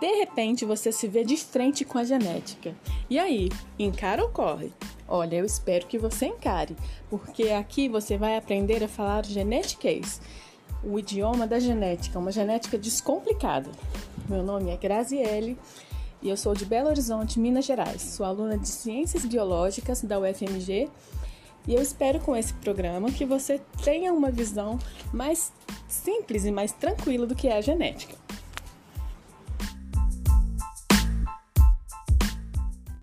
De repente você se vê de frente com a genética. E aí, encara ou corre? Olha, eu espero que você encare, porque aqui você vai aprender a falar genetiquês, o idioma da genética, uma genética descomplicada. Meu nome é Graziele e eu sou de Belo Horizonte, Minas Gerais. Sou aluna de Ciências Biológicas da UFMG e eu espero com esse programa que você tenha uma visão mais simples e mais tranquila do que é a genética.